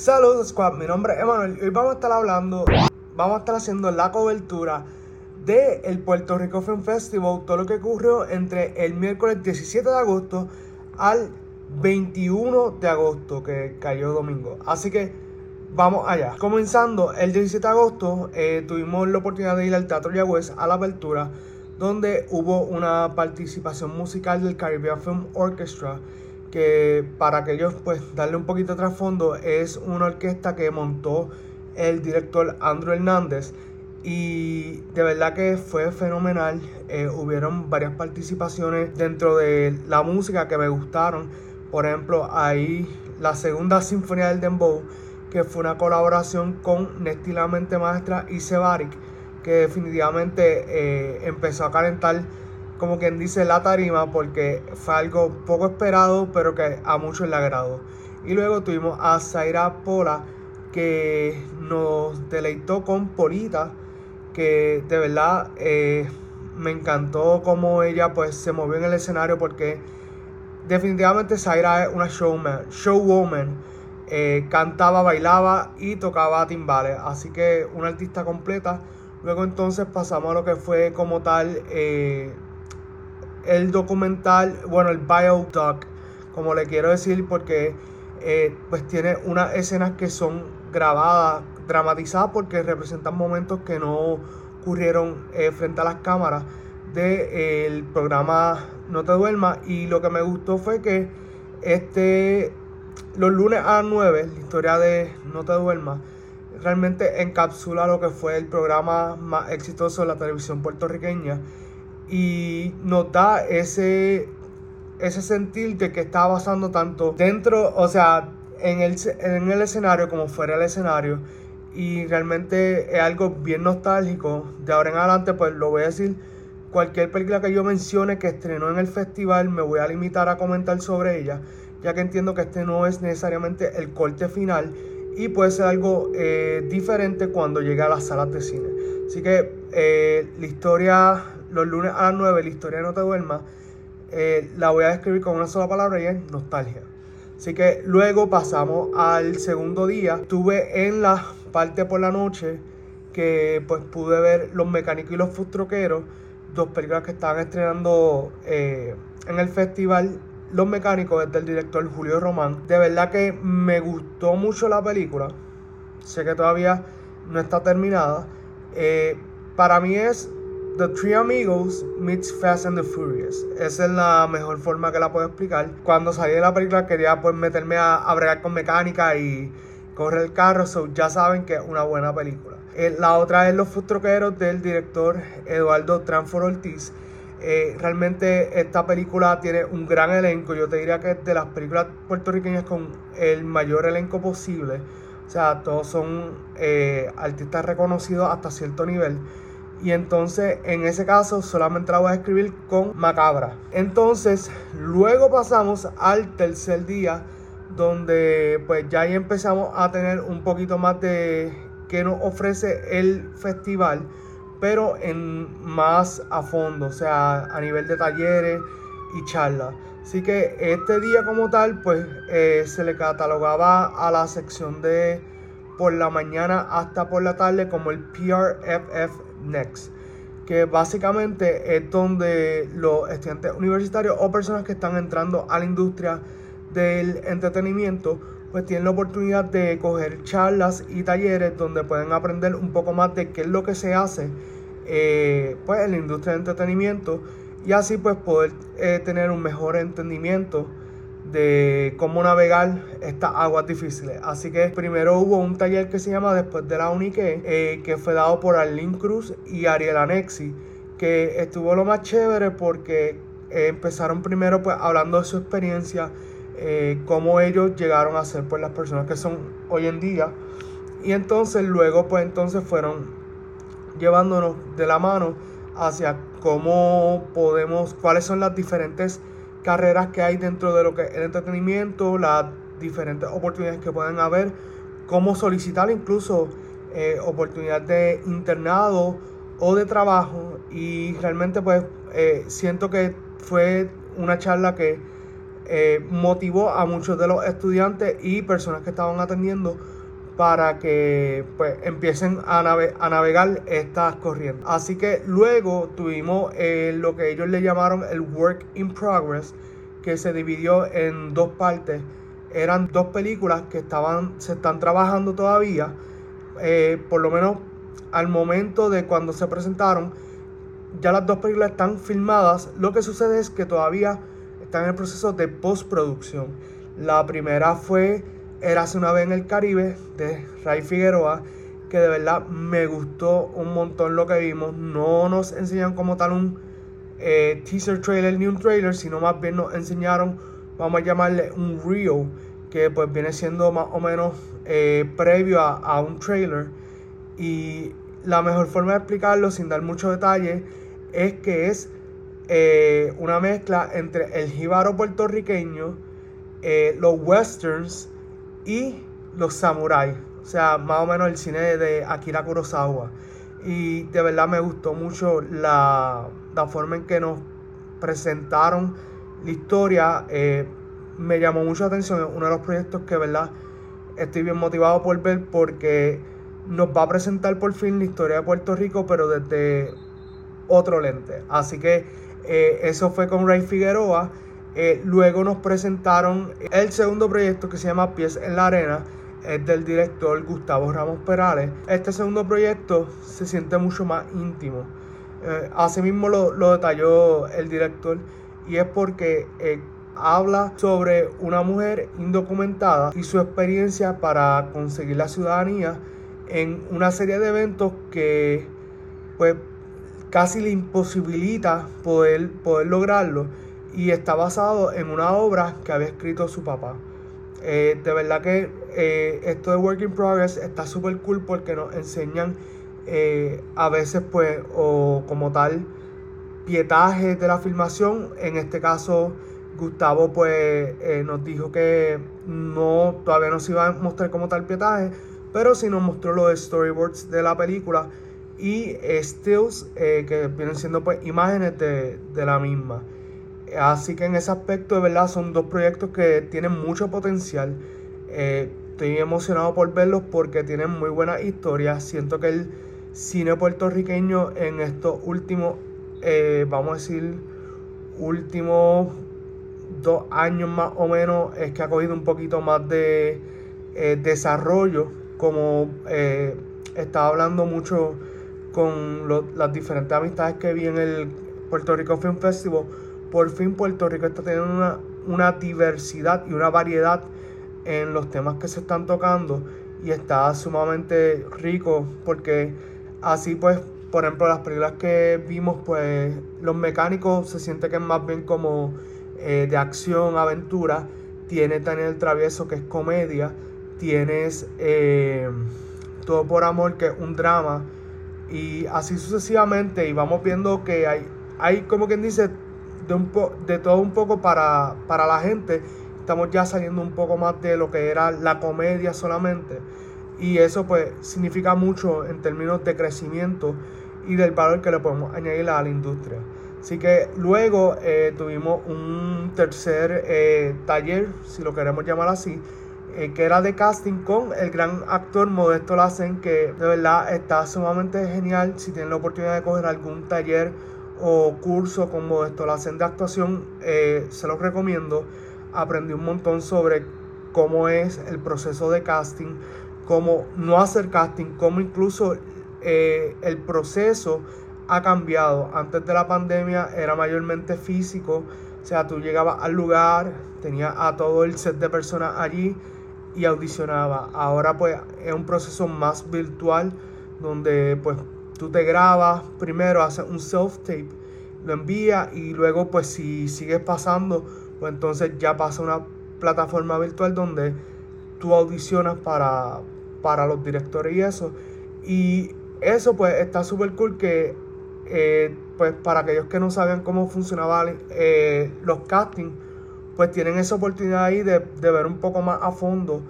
Saludos Squad, mi nombre es Emanuel y hoy vamos a estar hablando, vamos a estar haciendo la cobertura de el Puerto Rico Film Festival, todo lo que ocurrió entre el miércoles 17 de agosto al 21 de agosto, que cayó domingo. Así que vamos allá. Comenzando el 17 de agosto, eh, tuvimos la oportunidad de ir al Teatro Yagüez a la apertura, donde hubo una participación musical del Caribbean Film Orchestra que para aquellos pues darle un poquito de trasfondo es una orquesta que montó el director Andrew Hernández y de verdad que fue fenomenal. Eh, hubieron varias participaciones dentro de la música que me gustaron. Por ejemplo, ahí la segunda sinfonía del Dembow, que fue una colaboración con Nesti La Mente Maestra y Sebarik, que definitivamente eh, empezó a calentar como quien dice, la tarima porque fue algo poco esperado, pero que a muchos le agradó. Y luego tuvimos a Zaira Pola, que nos deleitó con Polita, que de verdad eh, me encantó cómo ella pues se movió en el escenario porque definitivamente Zaira es una showman, showwoman. Eh, cantaba, bailaba y tocaba timbales. Así que una artista completa. Luego entonces pasamos a lo que fue como tal eh, el documental, bueno, el biodoc, como le quiero decir, porque eh, pues tiene unas escenas que son grabadas, dramatizadas, porque representan momentos que no ocurrieron eh, frente a las cámaras del programa No te duermas. Y lo que me gustó fue que este los lunes a las 9, la historia de No te duermas, realmente encapsula lo que fue el programa más exitoso de la televisión puertorriqueña y nos da ese, ese sentir de que está pasando tanto dentro, o sea, en el, en el escenario como fuera del escenario. Y realmente es algo bien nostálgico. De ahora en adelante, pues lo voy a decir. Cualquier película que yo mencione que estrenó en el festival, me voy a limitar a comentar sobre ella, ya que entiendo que este no es necesariamente el corte final y puede ser algo eh, diferente cuando llegue a las salas de cine. Así que eh, la historia los lunes a las 9, la historia No Te Duermas, eh, la voy a describir con una sola palabra y es nostalgia. Así que luego pasamos al segundo día. Estuve en la parte por la noche que pues pude ver Los Mecánicos y los Fustroqueros, dos películas que estaban estrenando eh, en el festival Los Mecánicos desde el director Julio Román. De verdad que me gustó mucho la película. Sé que todavía no está terminada. Eh, para mí es The Three Amigos meets Fast and the Furious. Esa es la mejor forma que la puedo explicar. Cuando salí de la película quería pues meterme a, a bregar con mecánica y correr el carro, so ya saben que es una buena película. Eh, la otra es Los Futroqueros del director Eduardo Tranfor Ortiz. Eh, realmente esta película tiene un gran elenco. Yo te diría que es de las películas puertorriqueñas con el mayor elenco posible. O sea, todos son eh, artistas reconocidos hasta cierto nivel. Y entonces en ese caso solamente la voy a escribir con macabra. Entonces luego pasamos al tercer día donde pues ya ahí empezamos a tener un poquito más de que nos ofrece el festival pero en más a fondo, o sea, a nivel de talleres y charlas. Así que este día como tal, pues eh, se le catalogaba a la sección de por la mañana hasta por la tarde como el PRFF Next, que básicamente es donde los estudiantes universitarios o personas que están entrando a la industria del entretenimiento pues tienen la oportunidad de coger charlas y talleres donde pueden aprender un poco más de qué es lo que se hace eh, pues en la industria del entretenimiento y así pues poder eh, tener un mejor entendimiento de cómo navegar estas aguas difíciles. Así que primero hubo un taller que se llama Después de la Unique, eh, que fue dado por Arlene Cruz y Ariel Anexi, que estuvo lo más chévere porque eh, empezaron primero pues hablando de su experiencia, eh, cómo ellos llegaron a ser pues las personas que son hoy en día. Y entonces luego pues entonces fueron llevándonos de la mano hacia cómo podemos, cuáles son las diferentes carreras que hay dentro de lo que es el entretenimiento, las diferentes oportunidades que pueden haber, cómo solicitar incluso eh, oportunidades de internado o de trabajo. Y realmente pues eh, siento que fue una charla que eh, motivó a muchos de los estudiantes y personas que estaban atendiendo para que pues, empiecen a, navegar estas corrientes. Así que luego tuvimos eh, lo que ellos le llamaron el Work in Progress, que se dividió en dos partes. Eran dos películas que estaban, se están trabajando todavía, eh, por lo menos al momento de cuando se presentaron, ya las dos películas están filmadas. Lo que sucede es que todavía están en el proceso de postproducción. La primera fue Érase una vez en el Caribe de Ray Figueroa, que de verdad me gustó un montón lo que vimos. No nos enseñan como tal un eh, teaser trailer ni un trailer, sino más bien nos enseñaron, vamos a llamarle un reel, que pues viene siendo más o menos eh, previo a, un trailer. Y la mejor forma de explicarlo sin dar mucho detalle es que es eh, una mezcla entre el jíbaro puertorriqueño, eh, los westerns y los samuráis. O sea, más o menos el cine de Akira Kurosawa. Y de verdad me gustó mucho la, forma en que nos presentaron la historia. Eh, me llamó mucho la atención. Es uno de los proyectos que, verdad, estoy bien motivado por ver porque nos va a presentar por fin la historia de Puerto Rico, pero desde otro lente. Así que eh, eso fue con Ray Figueroa. Eh, luego nos presentaron el segundo proyecto que se llama Pies en la Arena. Es del director Gustavo Ramos Perales. Este segundo proyecto se siente mucho más íntimo. Eh, asimismo lo, lo, detalló el director y es porque habla sobre una mujer indocumentada y su experiencia para conseguir la ciudadanía en una serie de eventos que pues casi le imposibilita poder, poder lograrlo y está basado en una obra que había escrito su papá. Eh, de verdad que eh, esto de Work in Progress está súper cool porque nos enseñan eh, a veces pues o como tal pietaje de la filmación. En este caso Gustavo pues nos dijo que no todavía no se iba a mostrar como tal pietaje, pero sí nos mostró los storyboards de la película y stills que vienen siendo pues imágenes de, la misma. Así que en ese aspecto de verdad son dos proyectos que tienen mucho potencial. Eh, estoy emocionado por verlos porque tienen muy buena historia. Siento que el cine puertorriqueño en estos últimos, eh, vamos a decir, últimos dos años más o menos es que ha cogido un poquito más de desarrollo. Como estaba hablando mucho con las diferentes amistades que vi en el Puerto Rico Film Festival, por fin Puerto Rico está teniendo una, una diversidad y una variedad en los temas que se están tocando y está sumamente rico porque así pues por ejemplo las películas que vimos pues los mecánicos se siente que es más bien como eh, de acción aventura. Tiene Daniel Travieso que es comedia. Tienes eh, todo por amor que es un drama. Y así sucesivamente y vamos viendo que hay, hay como quien dice de, un de todo un poco para, para la gente. Estamos ya saliendo un poco más de lo que era la comedia solamente y eso pues significa mucho en términos de crecimiento y del valor que le podemos añadir a la industria. Así que luego eh, tuvimos un tercer eh, taller, si lo queremos llamar así, eh, que era de casting con el gran actor Modesto Lacen, que de verdad está sumamente genial. Si tienen la oportunidad de coger algún taller o curso con Modesto Lacen de actuación, eh, se los recomiendo. Aprendí un montón sobre cómo es el proceso de casting, cómo no hacer casting, cómo incluso eh, el proceso ha cambiado. Antes de la pandemia era mayormente físico, o sea, tú llegabas al lugar, tenías a todo el set de personas allí y audicionaba. Ahora pues es un proceso más virtual donde pues tú te grabas, primero haces un self-tape, lo envías y luego pues si sigues pasando, pues entonces ya pasa una plataforma virtual donde tú audicionas para, para los directores y eso. Y eso pues está súper cool que eh, pues para aquellos que no sabían cómo funcionaban eh, los castings, pues tienen esa oportunidad ahí de, ver un poco más a fondo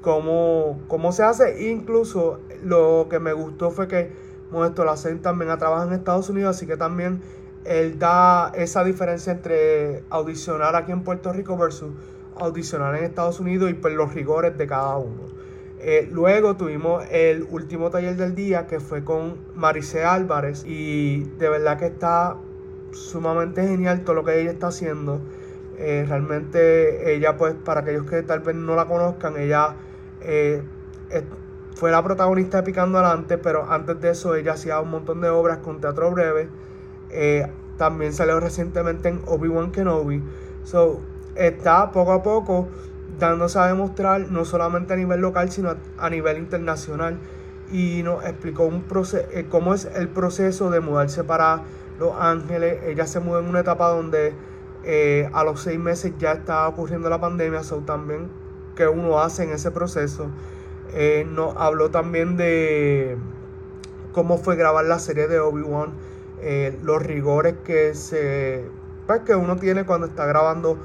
cómo, cómo se hace. Incluso lo que me gustó fue que Modesto Lacen también ha trabajado en Estados Unidos, así que también él da esa diferencia entre audicionar aquí en Puerto Rico versus audicionar en Estados Unidos y pues los rigores de cada uno. Eh, luego tuvimos el último taller del día que fue con Marice Álvarez y de verdad que está sumamente genial todo lo que ella está haciendo. Eh, realmente ella pues para aquellos que tal vez no la conozcan, ella eh, fue la protagonista de Picando Adelante, pero antes de eso ella hacía un montón de obras con teatro breve. también salió recientemente en Obi-Wan Kenobi. So, está poco a poco dándose a demostrar no solamente a nivel local, sino a, nivel internacional. Y nos explicó un eh, cómo es el proceso de mudarse para Los Ángeles. Ella se mudó en una etapa donde eh, a los seis meses ya estaba ocurriendo la pandemia, so también que uno hace en ese proceso. Eh, nos habló también de cómo fue grabar la serie de Obi-Wan, los rigores que se pues, que uno tiene cuando está grabando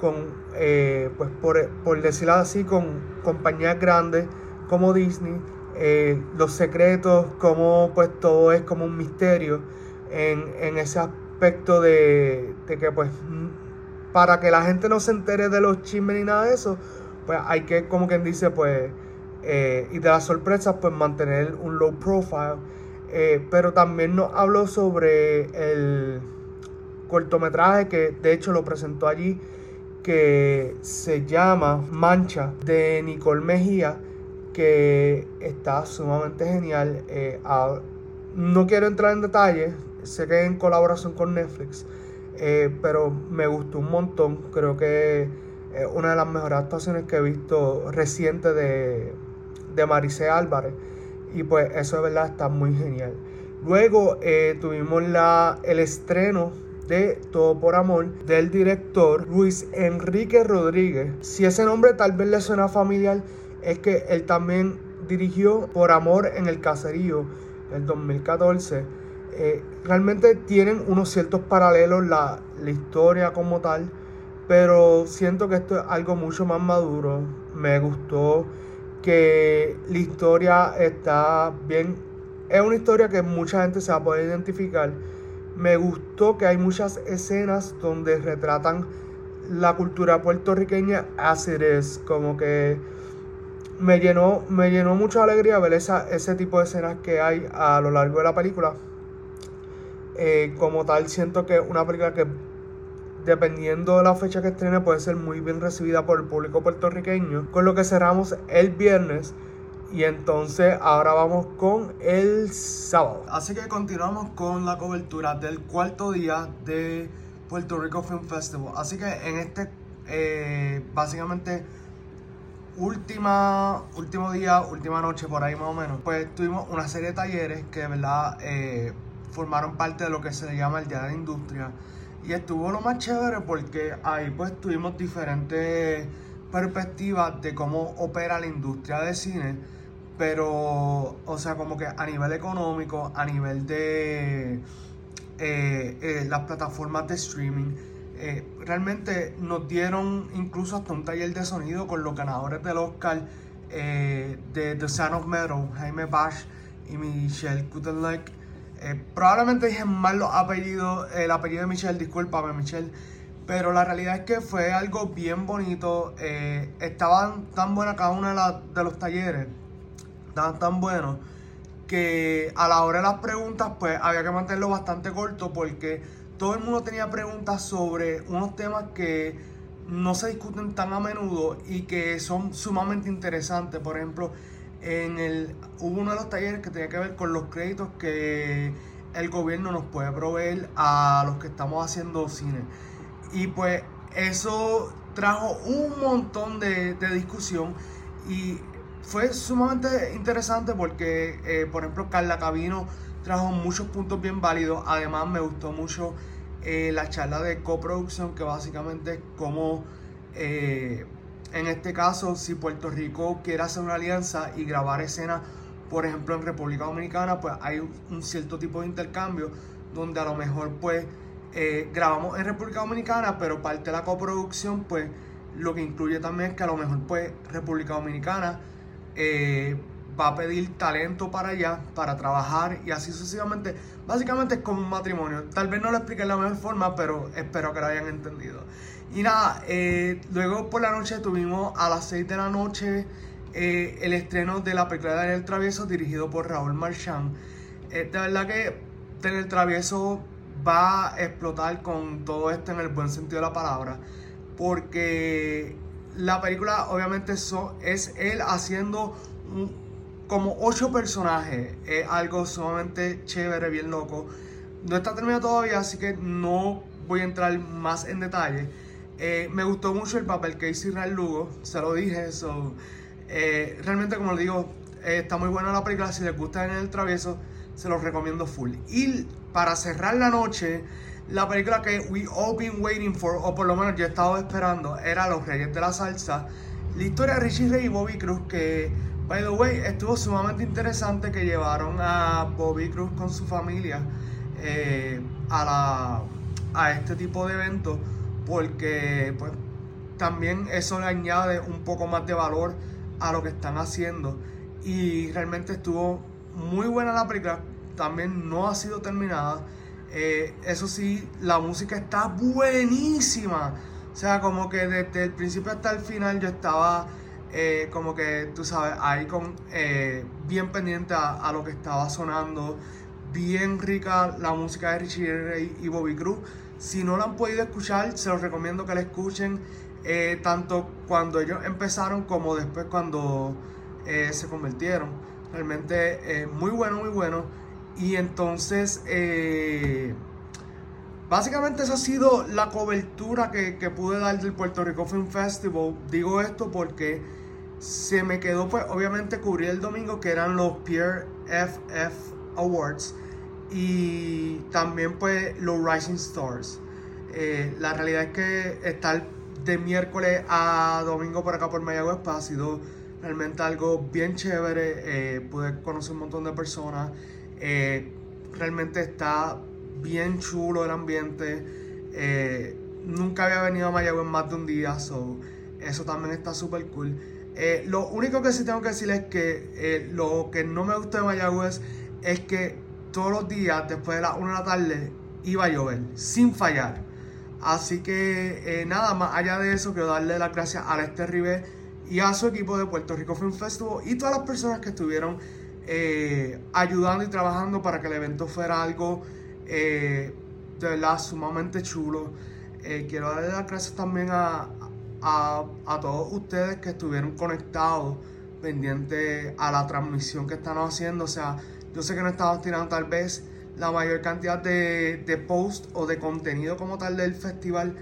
con, eh, pues por, decirlo así, con compañías grandes como Disney, eh, los secretos, como pues todo es como un misterio en, ese aspecto de, que pues para que la gente no se entere de los chismes ni nada de eso, pues hay que, como quien dice, pues, eh, y de las sorpresas, pues mantener un low profile. pero también nos habló sobre el cortometraje que de hecho lo presentó allí que se llama Mancha de Nicole Mejía, que está sumamente genial. Eh, no quiero entrar en detalles, sé que en colaboración con Netflix, eh, pero me gustó un montón. Creo que es una de las mejores actuaciones que he visto reciente de, de Maricé Álvarez. Y pues eso de verdad está muy genial. Luego eh, tuvimos la, el estreno de Todo por Amor del director Luis Enrique Rodríguez. Si ese nombre tal vez le suena familiar, es que él también dirigió Por Amor en el Caserío el 2014. Eh, realmente tienen unos ciertos paralelos la, la historia como tal, pero siento que esto es algo mucho más maduro. Me gustó que la historia está bien. Es una historia que mucha gente se va a poder identificar me gustó que hay muchas escenas donde retratan la cultura puertorriqueña as it como que me llenó, me llenó mucha alegría ver esa, ese tipo de escenas que hay a lo largo de la película. Eh, como tal, siento que una película que, dependiendo de la fecha que estrene, puede ser muy bien recibida por el público puertorriqueño. Con lo que cerramos el viernes y entonces ahora vamos con el sábado. Así que continuamos con la cobertura del cuarto día de Puerto Rico Film Festival. Así que en este, eh, básicamente, última, último día, última noche, por ahí más o menos, pues tuvimos una serie de talleres que de verdad eh, formaron parte de lo que se llama el Día de la Industria. Y estuvo lo más chévere porque ahí pues tuvimos diferentes perspectivas de cómo opera la industria de cine pero, o sea, como que a nivel económico, a nivel de eh, eh, las plataformas de streaming, eh, realmente nos dieron incluso hasta un taller de sonido con los ganadores del Oscar de The Sound of Metal, Jaime Bash y Michelle Kutenlek. probablemente dije mal los apellidos, el apellido de Michelle, discúlpame Michelle. Pero la realidad es que fue algo bien bonito. estaban tan buenas cada uno de, de los talleres tan, tan bueno que a la hora de las preguntas pues había que mantenerlo bastante corto porque todo el mundo tenía preguntas sobre unos temas que no se discuten tan a menudo y que son sumamente interesantes. Por ejemplo, en el hubo uno de los talleres que tenía que ver con los créditos que el gobierno nos puede proveer a los que estamos haciendo cine. Y pues eso trajo un montón de, de discusión y fue sumamente interesante porque, eh, por ejemplo, Carla Cabino trajo muchos puntos bien válidos. Además, me gustó mucho eh, la charla de coproducción, que básicamente es como, eh, en este caso, si Puerto Rico quiere hacer una alianza y grabar escenas, por ejemplo, en República Dominicana, pues hay un, cierto tipo de intercambio donde a lo mejor, pues, grabamos en República Dominicana, pero parte de la coproducción, pues, lo que incluye también es que a lo mejor, pues, República Dominicana eh, va a pedir talento para allá, para trabajar y así sucesivamente. Básicamente es como un matrimonio. Tal vez no lo expliqué de la mejor forma, pero espero que lo hayan entendido. Y nada, eh, luego por la noche tuvimos a las 6 de la noche eh, el estreno de la película de Daniel Travieso dirigido por Raúl Marchand. Eh, de verdad que Daniel Travieso va a explotar con todo esto en el buen sentido de la palabra. Porque la película obviamente es él haciendo como ocho personajes. Es algo sumamente chévere, bien loco. No está terminado todavía, así que no voy a entrar más en detalle. Eh, me gustó mucho el papel que hizo Israel Lugo, se lo dije. eso eh, realmente, como le digo, eh, está muy buena la película. Si les gusta en el travieso, se los recomiendo full. Y para cerrar la noche, la película que we all been waiting for, o por lo menos yo he estado esperando, era Los Reyes de la Salsa. La historia de Richie Ray y Bobby Cruz, que, by the way, estuvo sumamente interesante que llevaron a Bobby Cruz con su familia eh, a, la, a este tipo de eventos, porque pues, también eso le añade un poco más de valor a lo que están haciendo. Y realmente estuvo muy buena la película, también no ha sido terminada. Eh, eso sí, la música está buenísima. O sea, como que desde el principio hasta el final yo estaba eh, como que, tú sabes, ahí con eh, bien pendiente a, lo que estaba sonando. Bien rica la música de Richie Ray y Bobby Cruz. Si no la han podido escuchar, se los recomiendo que la escuchen. tanto cuando ellos empezaron como después cuando se convirtieron. Realmente muy bueno, muy bueno. Y entonces, eh, básicamente esa ha sido la cobertura que, pude dar del Puerto Rico Film Festival. Digo esto porque se me quedó, pues, obviamente cubrir el domingo, que eran los Pierre FF Awards. Y también, pues, los Rising Stars. Eh, la realidad es que estar de miércoles a domingo por acá por Mayagüez pues, ha sido realmente algo bien chévere. Eh, pude conocer un montón de personas. Eh, realmente está bien chulo el ambiente. Eh, nunca había venido a Mayagüez más de un día, so, eso también está súper cool. Eh, lo único que sí tengo que decir es que lo que no me gusta de Mayagüez es que todos los días, después de las 1 de la tarde, iba a llover, sin fallar. Así que nada más allá de eso, quiero darle las gracias a Este Ribe y a su equipo de Puerto Rico Film Festival y todas las personas que estuvieron eh, ayudando y trabajando para que el evento fuera algo eh, de verdad sumamente chulo. Eh, quiero darle las gracias también a, a, todos ustedes que estuvieron conectados, pendientes a la transmisión que estamos haciendo. O sea, yo sé que no estamos tirando tal vez la mayor cantidad de, de posts o de contenido como tal del festival,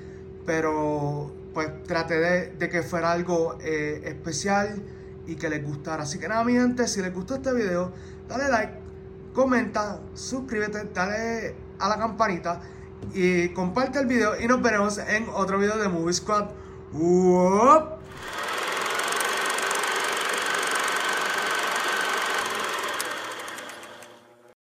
pero pues traté de, de que fuera algo especial y que les gustara. Así que nada, mi gente, si les gustó este video, dale like, comenta, suscríbete, dale a la campanita y comparte el video y nos veremos en otro video de Movie Squad.